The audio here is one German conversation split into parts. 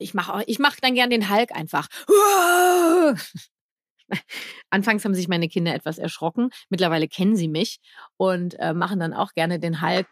Ich mache ich mach dann gern den Hulk einfach. Anfangs haben sich meine Kinder etwas erschrocken. Mittlerweile kennen sie mich und äh, machen dann auch gerne den Hulk.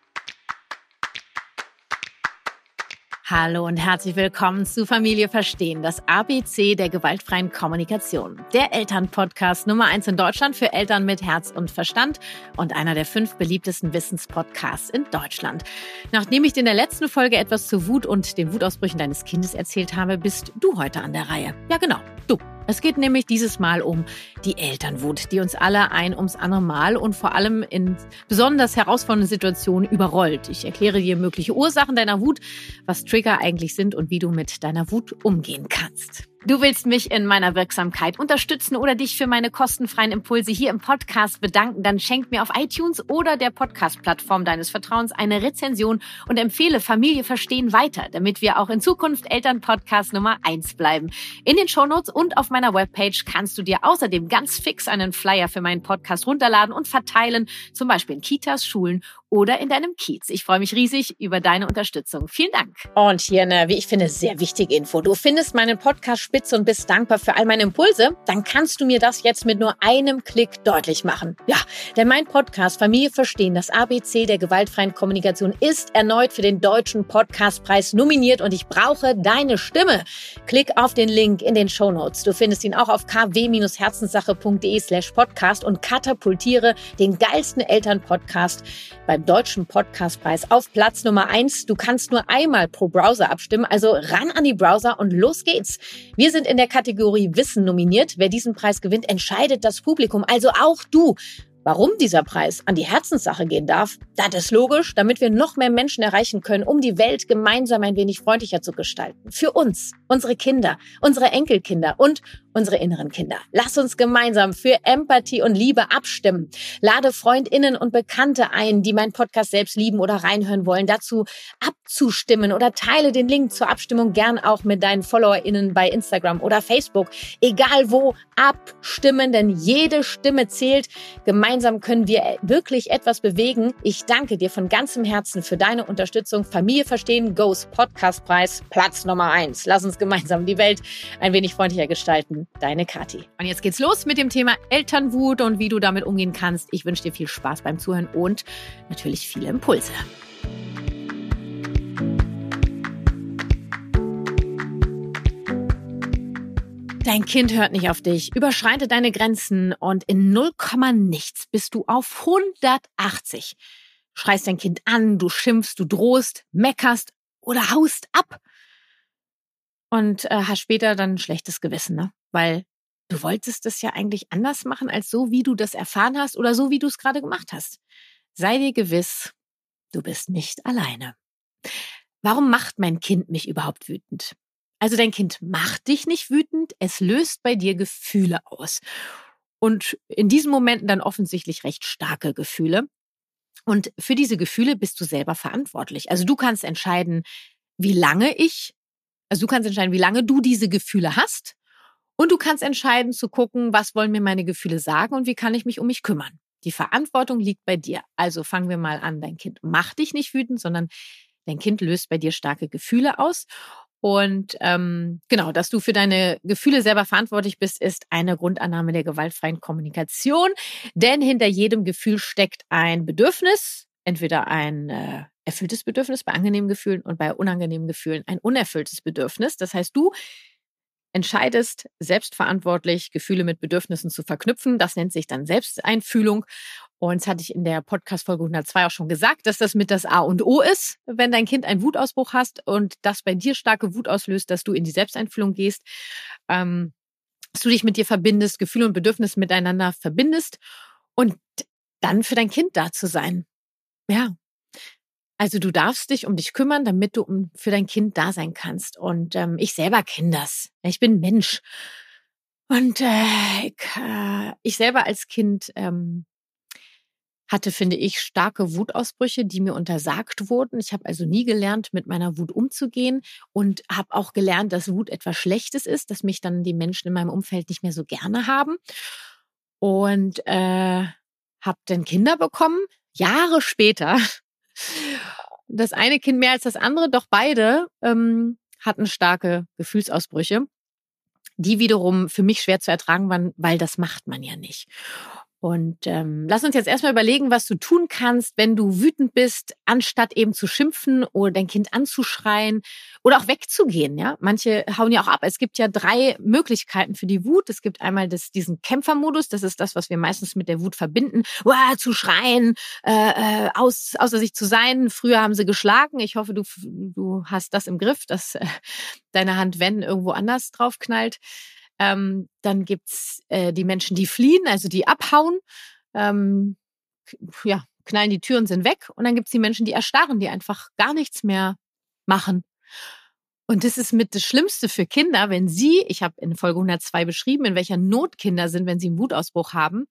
Hallo und herzlich willkommen zu Familie Verstehen, das ABC der gewaltfreien Kommunikation. Der Elternpodcast Nummer eins in Deutschland für Eltern mit Herz und Verstand und einer der fünf beliebtesten Wissenspodcasts in Deutschland. Nachdem ich dir in der letzten Folge etwas zur Wut und den Wutausbrüchen deines Kindes erzählt habe, bist du heute an der Reihe. Ja, genau, du. Es geht nämlich dieses Mal um die Elternwut, die uns alle ein ums andere Mal und vor allem in besonders herausfordernden Situationen überrollt. Ich erkläre dir mögliche Ursachen deiner Wut, was Trigger eigentlich sind und wie du mit deiner Wut umgehen kannst. Du willst mich in meiner Wirksamkeit unterstützen oder dich für meine kostenfreien Impulse hier im Podcast bedanken, dann schenk mir auf iTunes oder der Podcast-Plattform deines Vertrauens eine Rezension und empfehle Familie verstehen weiter, damit wir auch in Zukunft Elternpodcast Nummer eins bleiben. In den Shownotes und auf meiner Webpage kannst du dir außerdem ganz fix einen Flyer für meinen Podcast runterladen und verteilen, zum Beispiel in Kitas, Schulen oder in deinem Kiez. Ich freue mich riesig über deine Unterstützung. Vielen Dank. Und hier eine, wie ich finde, sehr wichtige Info. Du findest meinen Podcast spitze und bist dankbar für all meine Impulse. Dann kannst du mir das jetzt mit nur einem Klick deutlich machen. Ja, denn mein Podcast Familie verstehen, das ABC der gewaltfreien Kommunikation ist erneut für den Deutschen Podcastpreis nominiert und ich brauche deine Stimme. Klick auf den Link in den Show Notes. Du findest ihn auch auf kw-herzenssache.de slash podcast und katapultiere den geilsten Elternpodcast bei beim Deutschen Podcastpreis auf Platz Nummer eins. Du kannst nur einmal pro Browser abstimmen, also ran an die Browser und los geht's. Wir sind in der Kategorie Wissen nominiert. Wer diesen Preis gewinnt, entscheidet das Publikum, also auch du. Warum dieser Preis an die Herzenssache gehen darf, das ist logisch, damit wir noch mehr Menschen erreichen können, um die Welt gemeinsam ein wenig freundlicher zu gestalten. Für uns, unsere Kinder, unsere Enkelkinder und unsere inneren Kinder. Lass uns gemeinsam für Empathie und Liebe abstimmen. Lade Freundinnen und Bekannte ein, die meinen Podcast selbst lieben oder reinhören wollen, dazu abzustimmen oder teile den Link zur Abstimmung gern auch mit deinen FollowerInnen bei Instagram oder Facebook. Egal wo, abstimmen, denn jede Stimme zählt. Gemeinsam können wir wirklich etwas bewegen. Ich danke dir von ganzem Herzen für deine Unterstützung. Familie verstehen, Goes Podcastpreis, Platz Nummer eins. Lass uns gemeinsam die Welt ein wenig freundlicher gestalten deine Kathi. Und jetzt geht's los mit dem Thema Elternwut und wie du damit umgehen kannst. Ich wünsche dir viel Spaß beim Zuhören und natürlich viele Impulse. Dein Kind hört nicht auf dich, überschreitet deine Grenzen und in 0, nichts bist du auf 180. Schreist dein Kind an, du schimpfst, du drohst, meckerst oder haust ab und äh, hast später dann ein schlechtes Gewissen, ne? Weil du wolltest es ja eigentlich anders machen als so, wie du das erfahren hast oder so, wie du es gerade gemacht hast. Sei dir gewiss, du bist nicht alleine. Warum macht mein Kind mich überhaupt wütend? Also dein Kind macht dich nicht wütend, es löst bei dir Gefühle aus. Und in diesen Momenten dann offensichtlich recht starke Gefühle. Und für diese Gefühle bist du selber verantwortlich. Also du kannst entscheiden, wie lange ich also du kannst entscheiden, wie lange du diese Gefühle hast. Und du kannst entscheiden zu gucken, was wollen mir meine Gefühle sagen und wie kann ich mich um mich kümmern. Die Verantwortung liegt bei dir. Also fangen wir mal an. Dein Kind macht dich nicht wütend, sondern dein Kind löst bei dir starke Gefühle aus. Und ähm, genau, dass du für deine Gefühle selber verantwortlich bist, ist eine Grundannahme der gewaltfreien Kommunikation. Denn hinter jedem Gefühl steckt ein Bedürfnis, entweder ein äh, erfülltes Bedürfnis bei angenehmen Gefühlen und bei unangenehmen Gefühlen ein unerfülltes Bedürfnis. Das heißt, du entscheidest selbstverantwortlich, Gefühle mit Bedürfnissen zu verknüpfen. Das nennt sich dann Selbsteinfühlung. Und das hatte ich in der Podcast-Folge 102 auch schon gesagt, dass das mit das A und O ist, wenn dein Kind einen Wutausbruch hast und das bei dir starke Wut auslöst, dass du in die Selbsteinfühlung gehst, ähm, dass du dich mit dir verbindest, Gefühle und Bedürfnisse miteinander verbindest und dann für dein Kind da zu sein. Ja, also du darfst dich um dich kümmern, damit du für dein Kind da sein kannst. Und ähm, ich selber kenne das. Ich bin Mensch. Und äh, ich, äh, ich selber als Kind ähm, hatte, finde ich, starke Wutausbrüche, die mir untersagt wurden. Ich habe also nie gelernt, mit meiner Wut umzugehen und habe auch gelernt, dass Wut etwas Schlechtes ist, dass mich dann die Menschen in meinem Umfeld nicht mehr so gerne haben. Und äh, habe dann Kinder bekommen, Jahre später das eine Kind mehr als das andere, doch beide ähm, hatten starke Gefühlsausbrüche, die wiederum für mich schwer zu ertragen waren, weil das macht man ja nicht. Und ähm, lass uns jetzt erstmal überlegen, was du tun kannst, wenn du wütend bist, anstatt eben zu schimpfen oder dein Kind anzuschreien oder auch wegzugehen. Ja, manche hauen ja auch ab. Es gibt ja drei Möglichkeiten für die Wut. Es gibt einmal das, diesen Kämpfermodus. Das ist das, was wir meistens mit der Wut verbinden. Uah, zu schreien, äh, äh, aus, außer sich zu sein. Früher haben sie geschlagen. Ich hoffe, du, du hast das im Griff, dass äh, deine Hand, wenn, irgendwo anders drauf knallt. Ähm, dann gibt's äh, die Menschen, die fliehen, also die abhauen, ähm, ja, knallen die Türen, sind weg. Und dann gibt's die Menschen, die erstarren, die einfach gar nichts mehr machen. Und das ist mit das Schlimmste für Kinder, wenn sie, ich habe in Folge 102 beschrieben, in welcher Not Kinder sind, wenn sie einen Wutausbruch haben.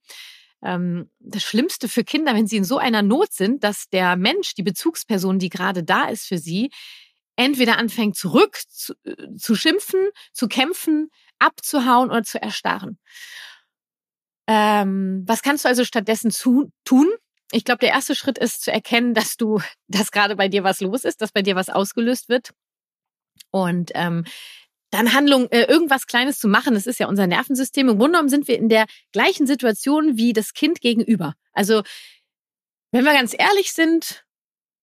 Ähm, das Schlimmste für Kinder, wenn sie in so einer Not sind, dass der Mensch, die Bezugsperson, die gerade da ist für sie, entweder anfängt zurück zu, äh, zu schimpfen, zu kämpfen, abzuhauen oder zu erstarren. Ähm, was kannst du also stattdessen zu, tun? Ich glaube, der erste Schritt ist zu erkennen, dass du, dass gerade bei dir was los ist, dass bei dir was ausgelöst wird. Und ähm, dann Handlung, äh, irgendwas Kleines zu machen, das ist ja unser Nervensystem. Im Grunde genommen sind wir in der gleichen Situation wie das Kind gegenüber. Also, wenn wir ganz ehrlich sind,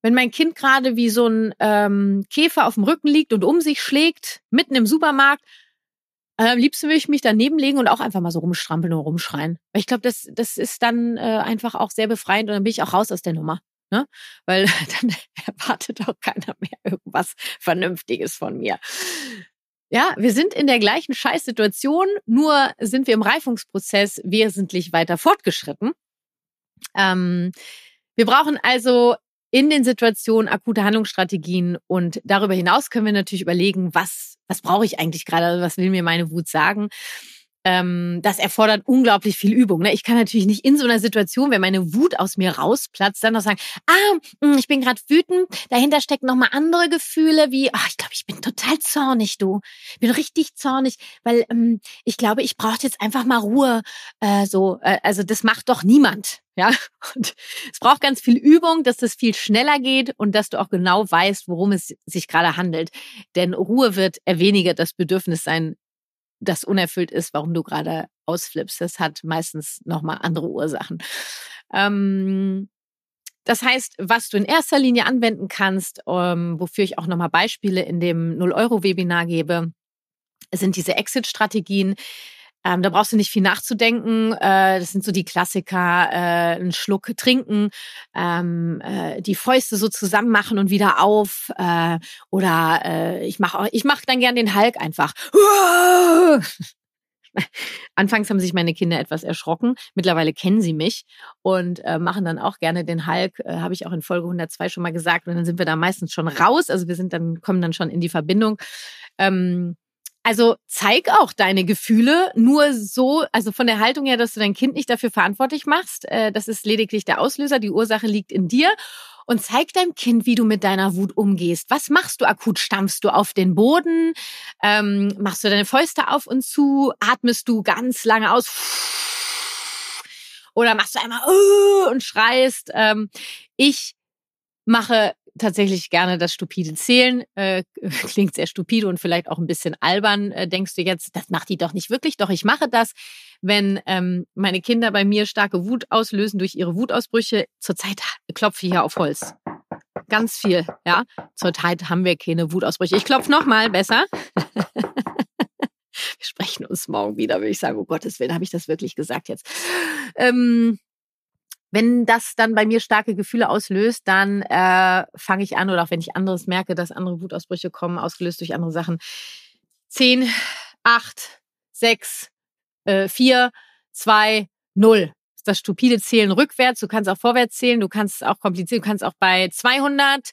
wenn mein Kind gerade wie so ein ähm, Käfer auf dem Rücken liegt und um sich schlägt, mitten im Supermarkt, am liebsten will ich mich daneben legen und auch einfach mal so rumstrampeln und rumschreien. Ich glaube, das, das ist dann äh, einfach auch sehr befreiend und dann bin ich auch raus aus der Nummer. Ne? Weil dann erwartet auch keiner mehr irgendwas Vernünftiges von mir. Ja, wir sind in der gleichen Scheißsituation, nur sind wir im Reifungsprozess wesentlich weiter fortgeschritten. Ähm, wir brauchen also in den Situationen akute Handlungsstrategien und darüber hinaus können wir natürlich überlegen, was, was brauche ich eigentlich gerade, also was will mir meine Wut sagen ähm, das erfordert unglaublich viel Übung. Ne? Ich kann natürlich nicht in so einer Situation, wenn meine Wut aus mir rausplatzt, dann noch sagen, ah, hm, ich bin gerade wütend, dahinter stecken nochmal andere Gefühle wie, ach, ich glaube, ich bin total zornig, du. Ich bin richtig zornig, weil ähm, ich glaube, ich brauche jetzt einfach mal Ruhe. Äh, so, äh, also das macht doch niemand. Ja, und es braucht ganz viel Übung, dass das viel schneller geht und dass du auch genau weißt, worum es sich gerade handelt. Denn Ruhe wird weniger das Bedürfnis sein, das unerfüllt ist, warum du gerade ausflippst. Das hat meistens nochmal andere Ursachen. Ähm, das heißt, was du in erster Linie anwenden kannst, ähm, wofür ich auch nochmal Beispiele in dem 0-Euro-Webinar gebe, sind diese Exit-Strategien. Ähm, da brauchst du nicht viel nachzudenken. Äh, das sind so die Klassiker, äh, einen Schluck trinken, ähm, äh, die Fäuste so zusammen machen und wieder auf. Äh, oder äh, ich mache ich mach dann gern den Hulk einfach. Anfangs haben sich meine Kinder etwas erschrocken. Mittlerweile kennen sie mich und äh, machen dann auch gerne den Hulk. Äh, Habe ich auch in Folge 102 schon mal gesagt. Und dann sind wir da meistens schon raus. Also wir sind dann kommen dann schon in die Verbindung. Ähm, also zeig auch deine Gefühle nur so, also von der Haltung her, dass du dein Kind nicht dafür verantwortlich machst. Äh, das ist lediglich der Auslöser, die Ursache liegt in dir. Und zeig deinem Kind, wie du mit deiner Wut umgehst. Was machst du akut? Stampfst du auf den Boden? Ähm, machst du deine Fäuste auf und zu? Atmest du ganz lange aus? Oder machst du einmal uh, und schreist? Ähm, ich mache tatsächlich gerne das stupide Zählen. Äh, klingt sehr stupide und vielleicht auch ein bisschen albern. Äh, denkst du jetzt, das macht die doch nicht wirklich? Doch, ich mache das, wenn ähm, meine Kinder bei mir starke Wut auslösen durch ihre Wutausbrüche. Zurzeit klopfe ich hier auf Holz. Ganz viel, ja. Zurzeit haben wir keine Wutausbrüche. Ich klopfe nochmal, besser. wir sprechen uns morgen wieder, würde ich sagen, oh Gottes Willen, habe ich das wirklich gesagt jetzt. Ähm, wenn das dann bei mir starke Gefühle auslöst, dann äh, fange ich an, oder auch wenn ich anderes merke, dass andere Wutausbrüche kommen, ausgelöst durch andere Sachen. Zehn, acht, sechs, äh, vier, zwei, null. Das stupide Zählen rückwärts. Du kannst auch vorwärts zählen. Du kannst es auch kompliziert. Du kannst auch bei 200,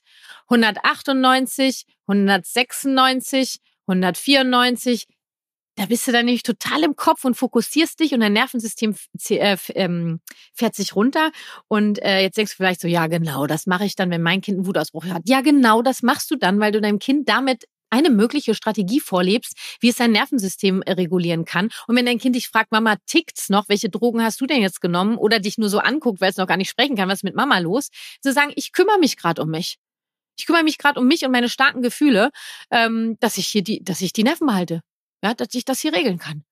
198, 196, 194, da bist du dann nämlich total im Kopf und fokussierst dich und dein Nervensystem äh, ähm, fährt sich runter. Und äh, jetzt denkst du vielleicht so, ja genau, das mache ich dann, wenn mein Kind einen Wutausbruch hat. Ja genau, das machst du dann, weil du deinem Kind damit eine mögliche Strategie vorlebst, wie es sein Nervensystem äh, regulieren kann. Und wenn dein Kind dich fragt, Mama, tickt's noch? Welche Drogen hast du denn jetzt genommen? Oder dich nur so anguckt, weil es noch gar nicht sprechen kann, was ist mit Mama los? Zu sagen, ich kümmere mich gerade um mich. Ich kümmere mich gerade um mich und meine starken Gefühle, ähm, dass ich hier die, dass ich die Nerven behalte. Ja, dass ich das hier regeln kann.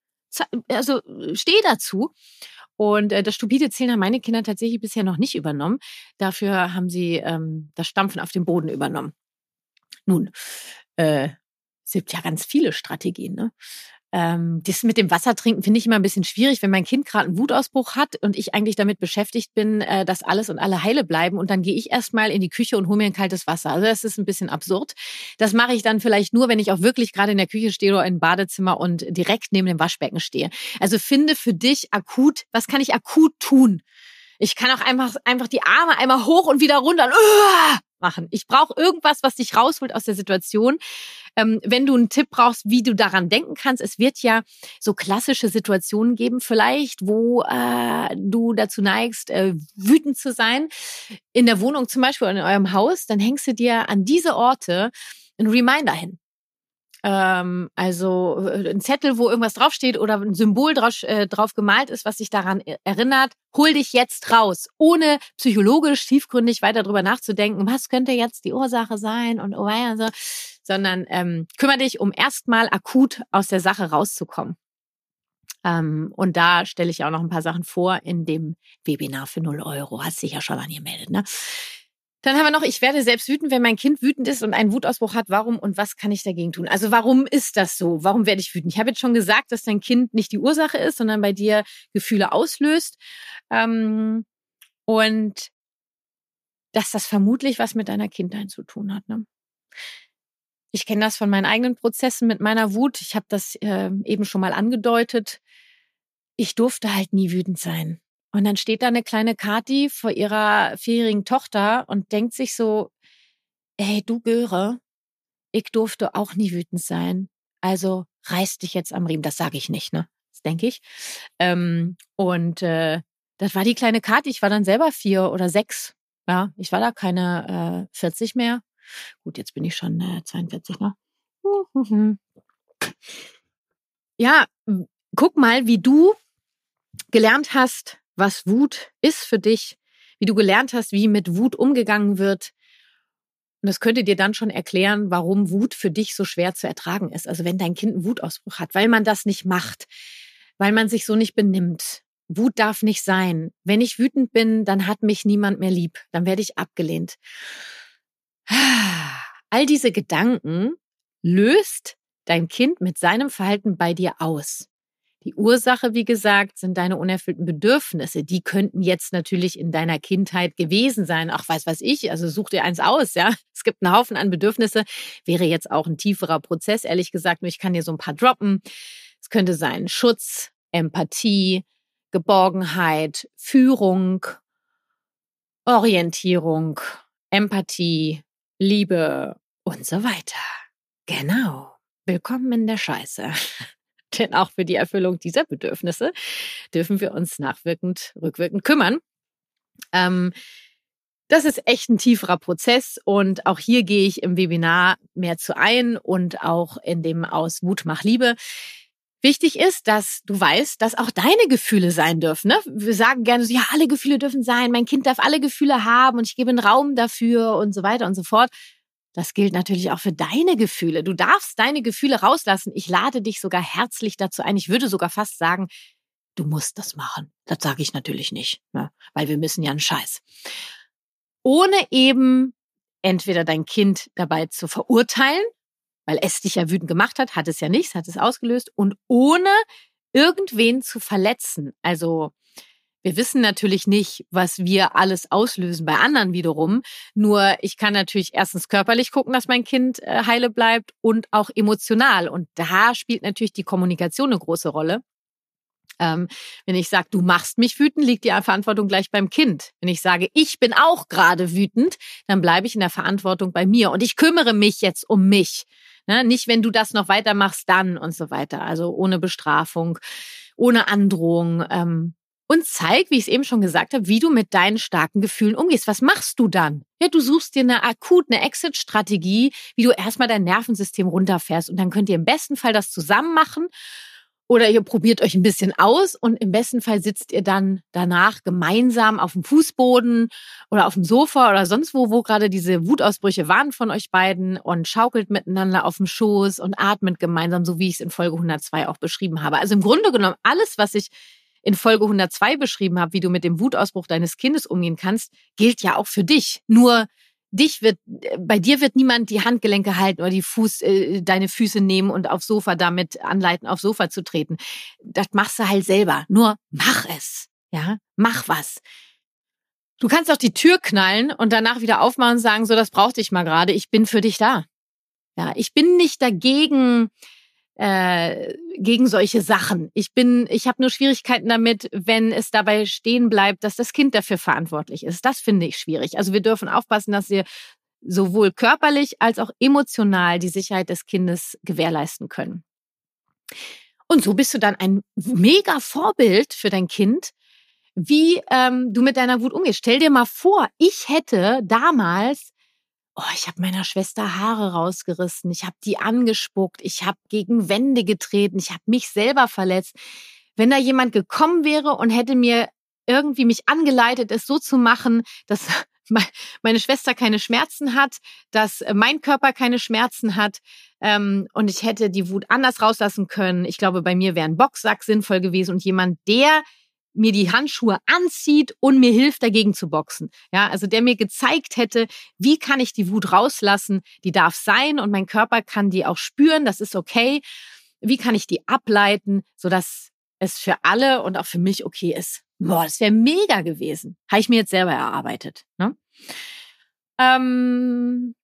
Also stehe dazu. Und äh, das stupide Zählen haben meine Kinder tatsächlich bisher noch nicht übernommen. Dafür haben sie ähm, das Stampfen auf dem Boden übernommen. Nun, äh, es gibt ja ganz viele Strategien. Ne? Ähm, das mit dem Wasser trinken finde ich immer ein bisschen schwierig, wenn mein Kind gerade einen Wutausbruch hat und ich eigentlich damit beschäftigt bin, äh, dass alles und alle heile bleiben und dann gehe ich erstmal in die Küche und hole mir ein kaltes Wasser. Also das ist ein bisschen absurd. Das mache ich dann vielleicht nur, wenn ich auch wirklich gerade in der Küche stehe oder im Badezimmer und direkt neben dem Waschbecken stehe. Also finde für dich akut, was kann ich akut tun? Ich kann auch einfach, einfach die Arme einmal hoch und wieder runter. Und, uh, machen. Ich brauche irgendwas, was dich rausholt aus der Situation. Ähm, wenn du einen Tipp brauchst, wie du daran denken kannst, es wird ja so klassische Situationen geben, vielleicht, wo äh, du dazu neigst, äh, wütend zu sein. In der Wohnung zum Beispiel oder in eurem Haus, dann hängst du dir an diese Orte ein Reminder hin. Ähm, also äh, ein Zettel, wo irgendwas draufsteht oder ein Symbol drauf, äh, drauf gemalt ist, was sich daran e-, erinnert, hol dich jetzt raus, ohne psychologisch tiefgründig weiter drüber nachzudenken, was könnte jetzt die Ursache sein und oh ja, so, sondern ähm, kümmere dich, um erstmal akut aus der Sache rauszukommen. Ähm, und da stelle ich auch noch ein paar Sachen vor in dem Webinar für 0 Euro. Hast dich ja schon angemeldet, ne? Dann haben wir noch, ich werde selbst wütend, wenn mein Kind wütend ist und einen Wutausbruch hat. Warum und was kann ich dagegen tun? Also warum ist das so? Warum werde ich wütend? Ich habe jetzt schon gesagt, dass dein Kind nicht die Ursache ist, sondern bei dir Gefühle auslöst. Ähm, und dass das vermutlich was mit deiner Kindheit zu tun hat. Ne? Ich kenne das von meinen eigenen Prozessen mit meiner Wut. Ich habe das äh, eben schon mal angedeutet. Ich durfte halt nie wütend sein. Und dann steht da eine kleine Kati vor ihrer vierjährigen Tochter und denkt sich so, ey, du Göre, ich durfte auch nie wütend sein. Also reiß dich jetzt am Riemen. Das sage ich nicht, ne? Das denke ich. Ähm, und äh, das war die kleine Kati. Ich war dann selber vier oder sechs. Ja, ich war da keine äh, 40 mehr. Gut, jetzt bin ich schon äh, 42, ne? Ja, guck mal, wie du gelernt hast, was Wut ist für dich, wie du gelernt hast, wie mit Wut umgegangen wird. Und das könnte dir dann schon erklären, warum Wut für dich so schwer zu ertragen ist. Also wenn dein Kind einen Wutausbruch hat, weil man das nicht macht, weil man sich so nicht benimmt. Wut darf nicht sein. Wenn ich wütend bin, dann hat mich niemand mehr lieb. Dann werde ich abgelehnt. All diese Gedanken löst dein Kind mit seinem Verhalten bei dir aus. Die Ursache, wie gesagt, sind deine unerfüllten Bedürfnisse. Die könnten jetzt natürlich in deiner Kindheit gewesen sein. Ach, weiß was ich. Also such dir eins aus, ja. Es gibt einen Haufen an Bedürfnisse. Wäre jetzt auch ein tieferer Prozess, ehrlich gesagt. Nur ich kann dir so ein paar droppen. Es könnte sein Schutz, Empathie, Geborgenheit, Führung, Orientierung, Empathie, Liebe und so weiter. Genau. Willkommen in der Scheiße. Denn auch für die Erfüllung dieser Bedürfnisse dürfen wir uns nachwirkend, rückwirkend kümmern. Ähm, das ist echt ein tieferer Prozess und auch hier gehe ich im Webinar mehr zu ein und auch in dem aus Wut mach Liebe. Wichtig ist, dass du weißt, dass auch deine Gefühle sein dürfen. Ne? Wir sagen gerne so, ja, alle Gefühle dürfen sein, mein Kind darf alle Gefühle haben und ich gebe einen Raum dafür und so weiter und so fort. Das gilt natürlich auch für deine Gefühle. Du darfst deine Gefühle rauslassen. Ich lade dich sogar herzlich dazu ein. Ich würde sogar fast sagen, du musst das machen. Das sage ich natürlich nicht, ne? weil wir müssen ja einen Scheiß. Ohne eben entweder dein Kind dabei zu verurteilen, weil es dich ja wütend gemacht hat, hat es ja nichts, hat es ausgelöst, und ohne irgendwen zu verletzen. Also wir wissen natürlich nicht, was wir alles auslösen bei anderen wiederum. Nur ich kann natürlich erstens körperlich gucken, dass mein Kind äh, heile bleibt und auch emotional. Und da spielt natürlich die Kommunikation eine große Rolle. Ähm, wenn ich sage, du machst mich wütend, liegt die Verantwortung gleich beim Kind. Wenn ich sage, ich bin auch gerade wütend, dann bleibe ich in der Verantwortung bei mir und ich kümmere mich jetzt um mich. Ne? Nicht, wenn du das noch weitermachst, dann und so weiter. Also ohne Bestrafung, ohne Androhung. Ähm, und zeig, wie ich es eben schon gesagt habe, wie du mit deinen starken Gefühlen umgehst. Was machst du dann? Ja, du suchst dir eine akut, eine Exit-Strategie, wie du erstmal dein Nervensystem runterfährst und dann könnt ihr im besten Fall das zusammen machen Oder ihr probiert euch ein bisschen aus und im besten Fall sitzt ihr dann danach gemeinsam auf dem Fußboden oder auf dem Sofa oder sonst wo, wo gerade diese Wutausbrüche waren von euch beiden und schaukelt miteinander auf dem Schoß und atmet gemeinsam, so wie ich es in Folge 102 auch beschrieben habe. Also im Grunde genommen alles, was ich in Folge 102 beschrieben habe, wie du mit dem Wutausbruch deines Kindes umgehen kannst, gilt ja auch für dich. Nur dich wird, bei dir wird niemand die Handgelenke halten oder die Fuß, äh, deine Füße nehmen und aufs Sofa damit anleiten, aufs Sofa zu treten. Das machst du halt selber. Nur mach es. Ja, mach was. Du kannst auch die Tür knallen und danach wieder aufmachen und sagen, so, das brauchte ich mal gerade. Ich bin für dich da. Ja, ich bin nicht dagegen, äh, gegen solche Sachen. Ich bin, ich habe nur Schwierigkeiten damit, wenn es dabei stehen bleibt, dass das Kind dafür verantwortlich ist. Das finde ich schwierig. Also wir dürfen aufpassen, dass wir sowohl körperlich als auch emotional die Sicherheit des Kindes gewährleisten können. Und so bist du dann ein mega Vorbild für dein Kind, wie ähm, du mit deiner Wut umgehst. Stell dir mal vor, ich hätte damals oh, ich habe meiner Schwester Haare rausgerissen, ich habe die angespuckt, ich habe gegen Wände getreten, ich habe mich selber verletzt. Wenn da jemand gekommen wäre und hätte mir irgendwie mich angeleitet, es so zu machen, dass meine Schwester keine Schmerzen hat, dass mein Körper keine Schmerzen hat ähm, und ich hätte die Wut anders rauslassen können. Ich glaube, bei mir wäre ein Boxsack sinnvoll gewesen und jemand, der mir die Handschuhe anzieht und mir hilft, dagegen zu boxen. Ja, also der mir gezeigt hätte, wie kann ich die Wut rauslassen? Die darf sein und mein Körper kann die auch spüren. Das ist okay. Wie kann ich die ableiten, sodass es für alle und auch für mich okay ist? Boah, das wäre mega gewesen. Habe ich mir jetzt selber erarbeitet. Ne? Ähm,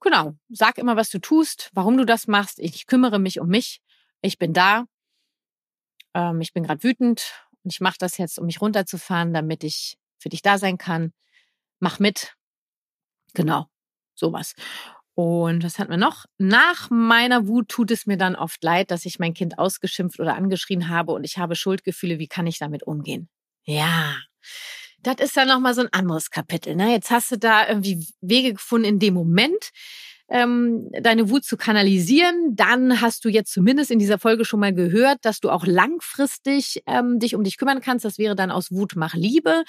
genau. Sag immer, was du tust, warum du das machst. Ich kümmere mich um mich. Ich bin da. Ähm, ich bin gerade wütend und ich mache das jetzt, um mich runterzufahren, damit ich für dich da sein kann. Mach mit. Genau, sowas. Und was hatten wir noch? Nach meiner Wut tut es mir dann oft leid, dass ich mein Kind ausgeschimpft oder angeschrien habe und ich habe Schuldgefühle. Wie kann ich damit umgehen? Ja, das ist dann nochmal so ein anderes Kapitel. Ne? Jetzt hast du da irgendwie Wege gefunden in dem Moment, ähm, deine Wut zu kanalisieren. Dann hast du jetzt zumindest in dieser Folge schon mal gehört, dass du auch langfristig ähm, dich um dich kümmern kannst. Das wäre dann aus Wut mach Liebe.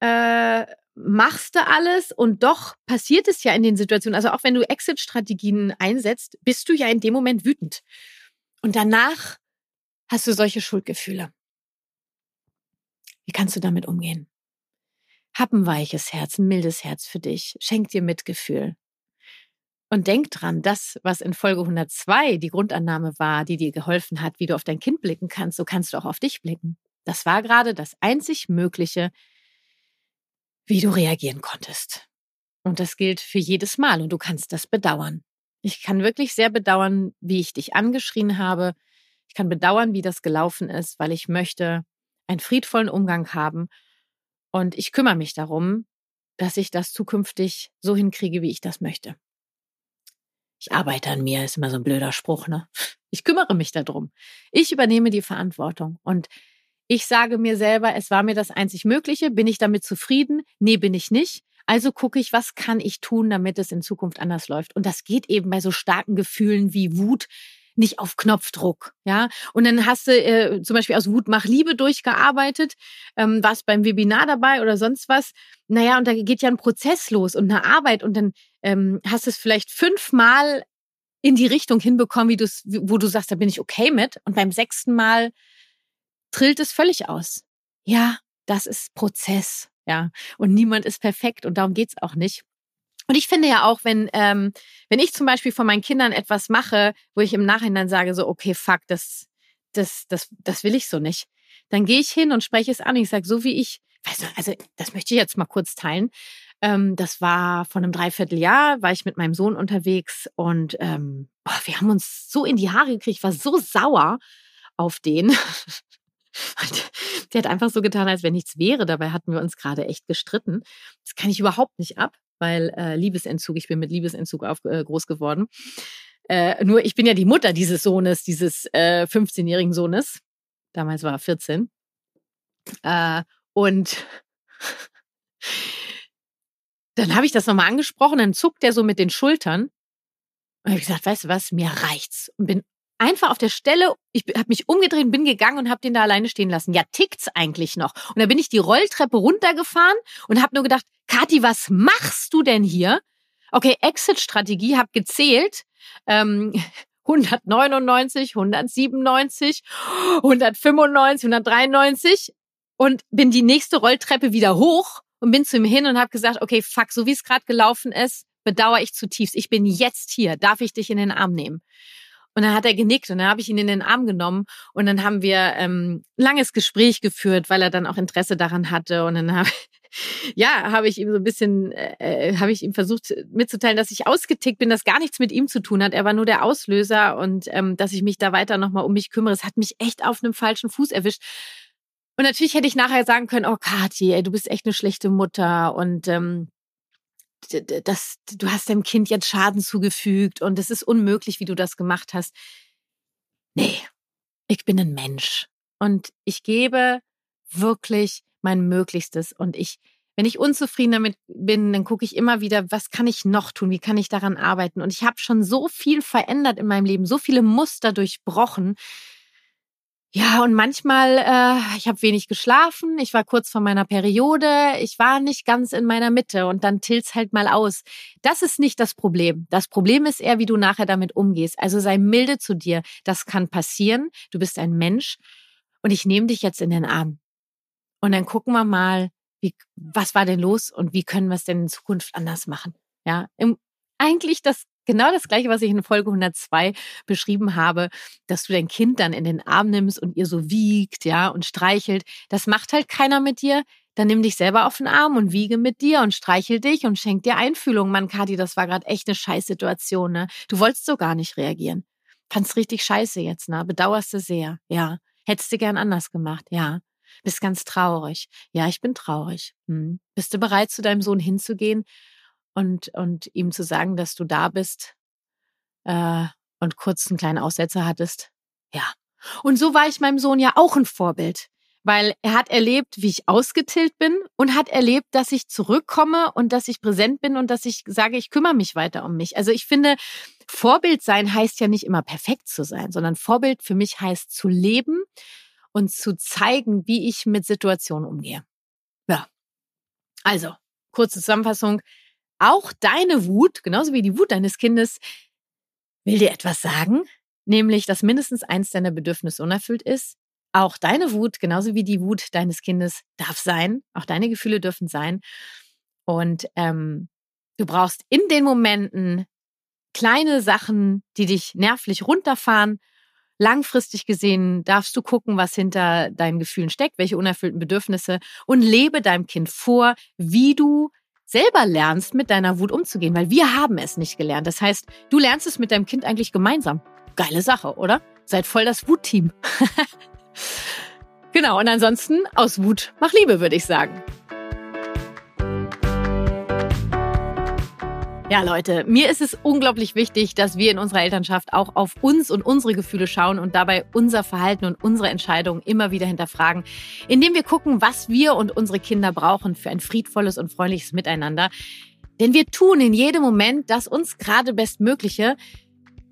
Äh, machst du alles und doch passiert es ja in den Situationen, also auch wenn du Exit-Strategien einsetzt, bist du ja in dem Moment wütend. Und danach hast du solche Schuldgefühle. Wie kannst du damit umgehen? Hab ein weiches Herz, ein mildes Herz für dich. Schenk dir Mitgefühl. Und denk dran, das, was in Folge 102 die Grundannahme war, die dir geholfen hat, wie du auf dein Kind blicken kannst, so kannst du auch auf dich blicken. Das war gerade das einzig Mögliche, wie du reagieren konntest. Und das gilt für jedes Mal und du kannst das bedauern. Ich kann wirklich sehr bedauern, wie ich dich angeschrien habe. Ich kann bedauern, wie das gelaufen ist, weil ich möchte einen friedvollen Umgang haben. Und ich kümmere mich darum, dass ich das zukünftig so hinkriege, wie ich das möchte. Ich arbeite an mir, ist immer so ein blöder Spruch, ne? Ich kümmere mich darum. Ich übernehme die Verantwortung und ich sage mir selber, es war mir das einzig Mögliche. Bin ich damit zufrieden? Nee, bin ich nicht. Also gucke ich, was kann ich tun, damit es in Zukunft anders läuft. Und das geht eben bei so starken Gefühlen wie Wut nicht auf Knopfdruck, ja. Und dann hast du äh, zum Beispiel aus Wut mach Liebe durchgearbeitet, ähm, warst beim Webinar dabei oder sonst was. Naja, und da geht ja ein Prozess los und eine Arbeit und dann ähm, hast du es vielleicht fünfmal in die Richtung hinbekommen, wie du wo du sagst, da bin ich okay mit. Und beim sechsten Mal trillt es völlig aus. Ja, das ist Prozess, ja. Und niemand ist perfekt und darum geht's auch nicht. Und ich finde ja auch, wenn, ähm, wenn ich zum Beispiel von meinen Kindern etwas mache, wo ich im Nachhinein sage, so, okay, fuck, das, das, das, das will ich so nicht, dann gehe ich hin und spreche es an. Ich sage, so wie ich, weißt du, also das möchte ich jetzt mal kurz teilen. Ähm, das war vor einem Dreivierteljahr, war ich mit meinem Sohn unterwegs und ähm, boah, wir haben uns so in die Haare gekriegt, ich war so sauer auf den. Der hat einfach so getan, als wenn nichts wäre. Dabei hatten wir uns gerade echt gestritten. Das kann ich überhaupt nicht ab weil äh, Liebesentzug, ich bin mit Liebesentzug auf, äh, groß geworden. Äh, nur ich bin ja die Mutter dieses Sohnes, dieses äh, 15-jährigen Sohnes. Damals war er 14. Äh, und dann habe ich das nochmal angesprochen, dann zuckt er so mit den Schultern. Und habe gesagt, weißt du was, mir reicht's. Und bin einfach auf der Stelle, ich habe mich umgedreht, bin gegangen und habe den da alleine stehen lassen. Ja, tickt's eigentlich noch? Und da bin ich die Rolltreppe runtergefahren und habe nur gedacht, Kathi, was machst du denn hier? Okay, Exit-Strategie, habe gezählt. Ähm, 199, 197, 195, 193 und bin die nächste Rolltreppe wieder hoch und bin zu ihm hin und habe gesagt, okay, fuck, so wie es gerade gelaufen ist, bedauere ich zutiefst. Ich bin jetzt hier. Darf ich dich in den Arm nehmen? Und dann hat er genickt und dann habe ich ihn in den Arm genommen und dann haben wir ähm, langes Gespräch geführt, weil er dann auch Interesse daran hatte. Und dann habe ja, habe ich ihm so ein bisschen, äh, äh, habe ich ihm versucht mitzuteilen, dass ich ausgetickt bin, dass gar nichts mit ihm zu tun hat. Er war nur der Auslöser und ähm, dass ich mich da weiter nochmal um mich kümmere. Es hat mich echt auf einem falschen Fuß erwischt. Und natürlich hätte ich nachher sagen können, oh Kathi, ey, du bist echt eine schlechte Mutter und ähm, das, du hast deinem Kind jetzt Schaden zugefügt und es ist unmöglich, wie du das gemacht hast. Nee, ich bin ein Mensch und ich gebe wirklich mein Möglichstes und ich, wenn ich unzufrieden damit bin, dann gucke ich immer wieder, was kann ich noch tun, wie kann ich daran arbeiten und ich habe schon so viel verändert in meinem Leben, so viele Muster durchbrochen, ja, und manchmal, äh, ich habe wenig geschlafen, ich war kurz vor meiner Periode, ich war nicht ganz in meiner Mitte und dann tilt's halt mal aus. Das ist nicht das Problem. Das Problem ist eher, wie du nachher damit umgehst. Also sei milde zu dir. Das kann passieren. Du bist ein Mensch und ich nehme dich jetzt in den Arm. Und dann gucken wir mal, wie, was war denn los und wie können wir es denn in Zukunft anders machen? Ja, im, eigentlich das genau das Gleiche, was ich in Folge 102 beschrieben habe, dass du dein Kind dann in den Arm nimmst und ihr so wiegt, ja, und streichelt. Das macht halt keiner mit dir. Dann nimm dich selber auf den Arm und wiege mit dir und streichel dich und schenk dir Einfühlung. Mann, Kathi, das war gerade echt eine Scheißsituation, ne? Du wolltest so gar nicht reagieren. Fand's richtig scheiße jetzt, ne? Bedauerst du sehr, ja. Hättest du gern anders gemacht, ja. Bist ganz traurig. Ja, ich bin traurig. Hm. Bist du bereit, zu deinem Sohn hinzugehen und, und ihm zu sagen, dass du da bist äh, und kurz einen kleinen Aussetzer hattest. Ja. Und so war ich meinem Sohn ja auch ein Vorbild, weil er hat erlebt, wie ich ausgetillt bin und hat erlebt, dass ich zurückkomme und dass ich präsent bin und dass ich sage, ich kümmere mich weiter um mich. Also ich finde, Vorbild sein heißt ja nicht immer perfekt zu sein, sondern Vorbild für mich heißt zu leben und zu zeigen, wie ich mit Situationen umgehe. Ja. Also, kurze Zusammenfassung. Auch deine Wut, genauso wie die Wut deines Kindes, will dir etwas sagen, nämlich, dass mindestens eins deiner Bedürfnisse unerfüllt ist. Auch deine Wut, genauso wie die Wut deines Kindes, darf sein. Auch deine Gefühle dürfen sein. Und ähm, du brauchst in den Momenten kleine Sachen, die dich nervlich runterfahren. Langfristig gesehen darfst du gucken, was hinter deinen Gefühlen steckt, welche unerfüllten Bedürfnisse und lebe deinem Kind vor, wie du selber lernst, mit deiner Wut umzugehen, weil wir haben es nicht gelernt. Das heißt, du lernst es mit deinem Kind eigentlich gemeinsam. Geile Sache, oder? Seid voll das Wutteam. genau, und ansonsten aus Wut mach Liebe, würde ich sagen. Ja, Leute, mir ist es unglaublich wichtig, dass wir in unserer Elternschaft auch auf uns und unsere Gefühle schauen und dabei unser Verhalten und unsere Entscheidungen immer wieder hinterfragen, indem wir gucken, was wir und unsere Kinder brauchen für ein friedvolles und freundliches Miteinander. Denn wir tun in jedem Moment das uns gerade Bestmögliche.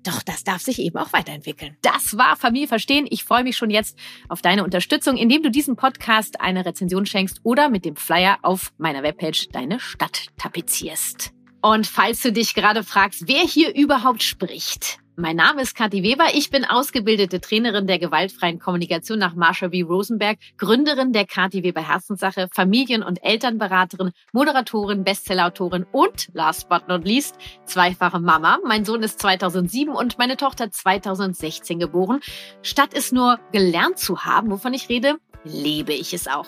Doch das darf sich eben auch weiterentwickeln. Das war Familie verstehen. Ich freue mich schon jetzt auf deine Unterstützung, indem du diesem Podcast eine Rezension schenkst oder mit dem Flyer auf meiner Webpage deine Stadt tapezierst. Und falls du dich gerade fragst, wer hier überhaupt spricht, mein Name ist Kathi Weber. Ich bin ausgebildete Trainerin der gewaltfreien Kommunikation nach Marsha B. Rosenberg, Gründerin der Kathi Weber Herzenssache, Familien- und Elternberaterin, Moderatorin, Bestsellerautorin und last but not least zweifache Mama. Mein Sohn ist 2007 und meine Tochter 2016 geboren. Statt es nur gelernt zu haben, wovon ich rede, lebe ich es auch.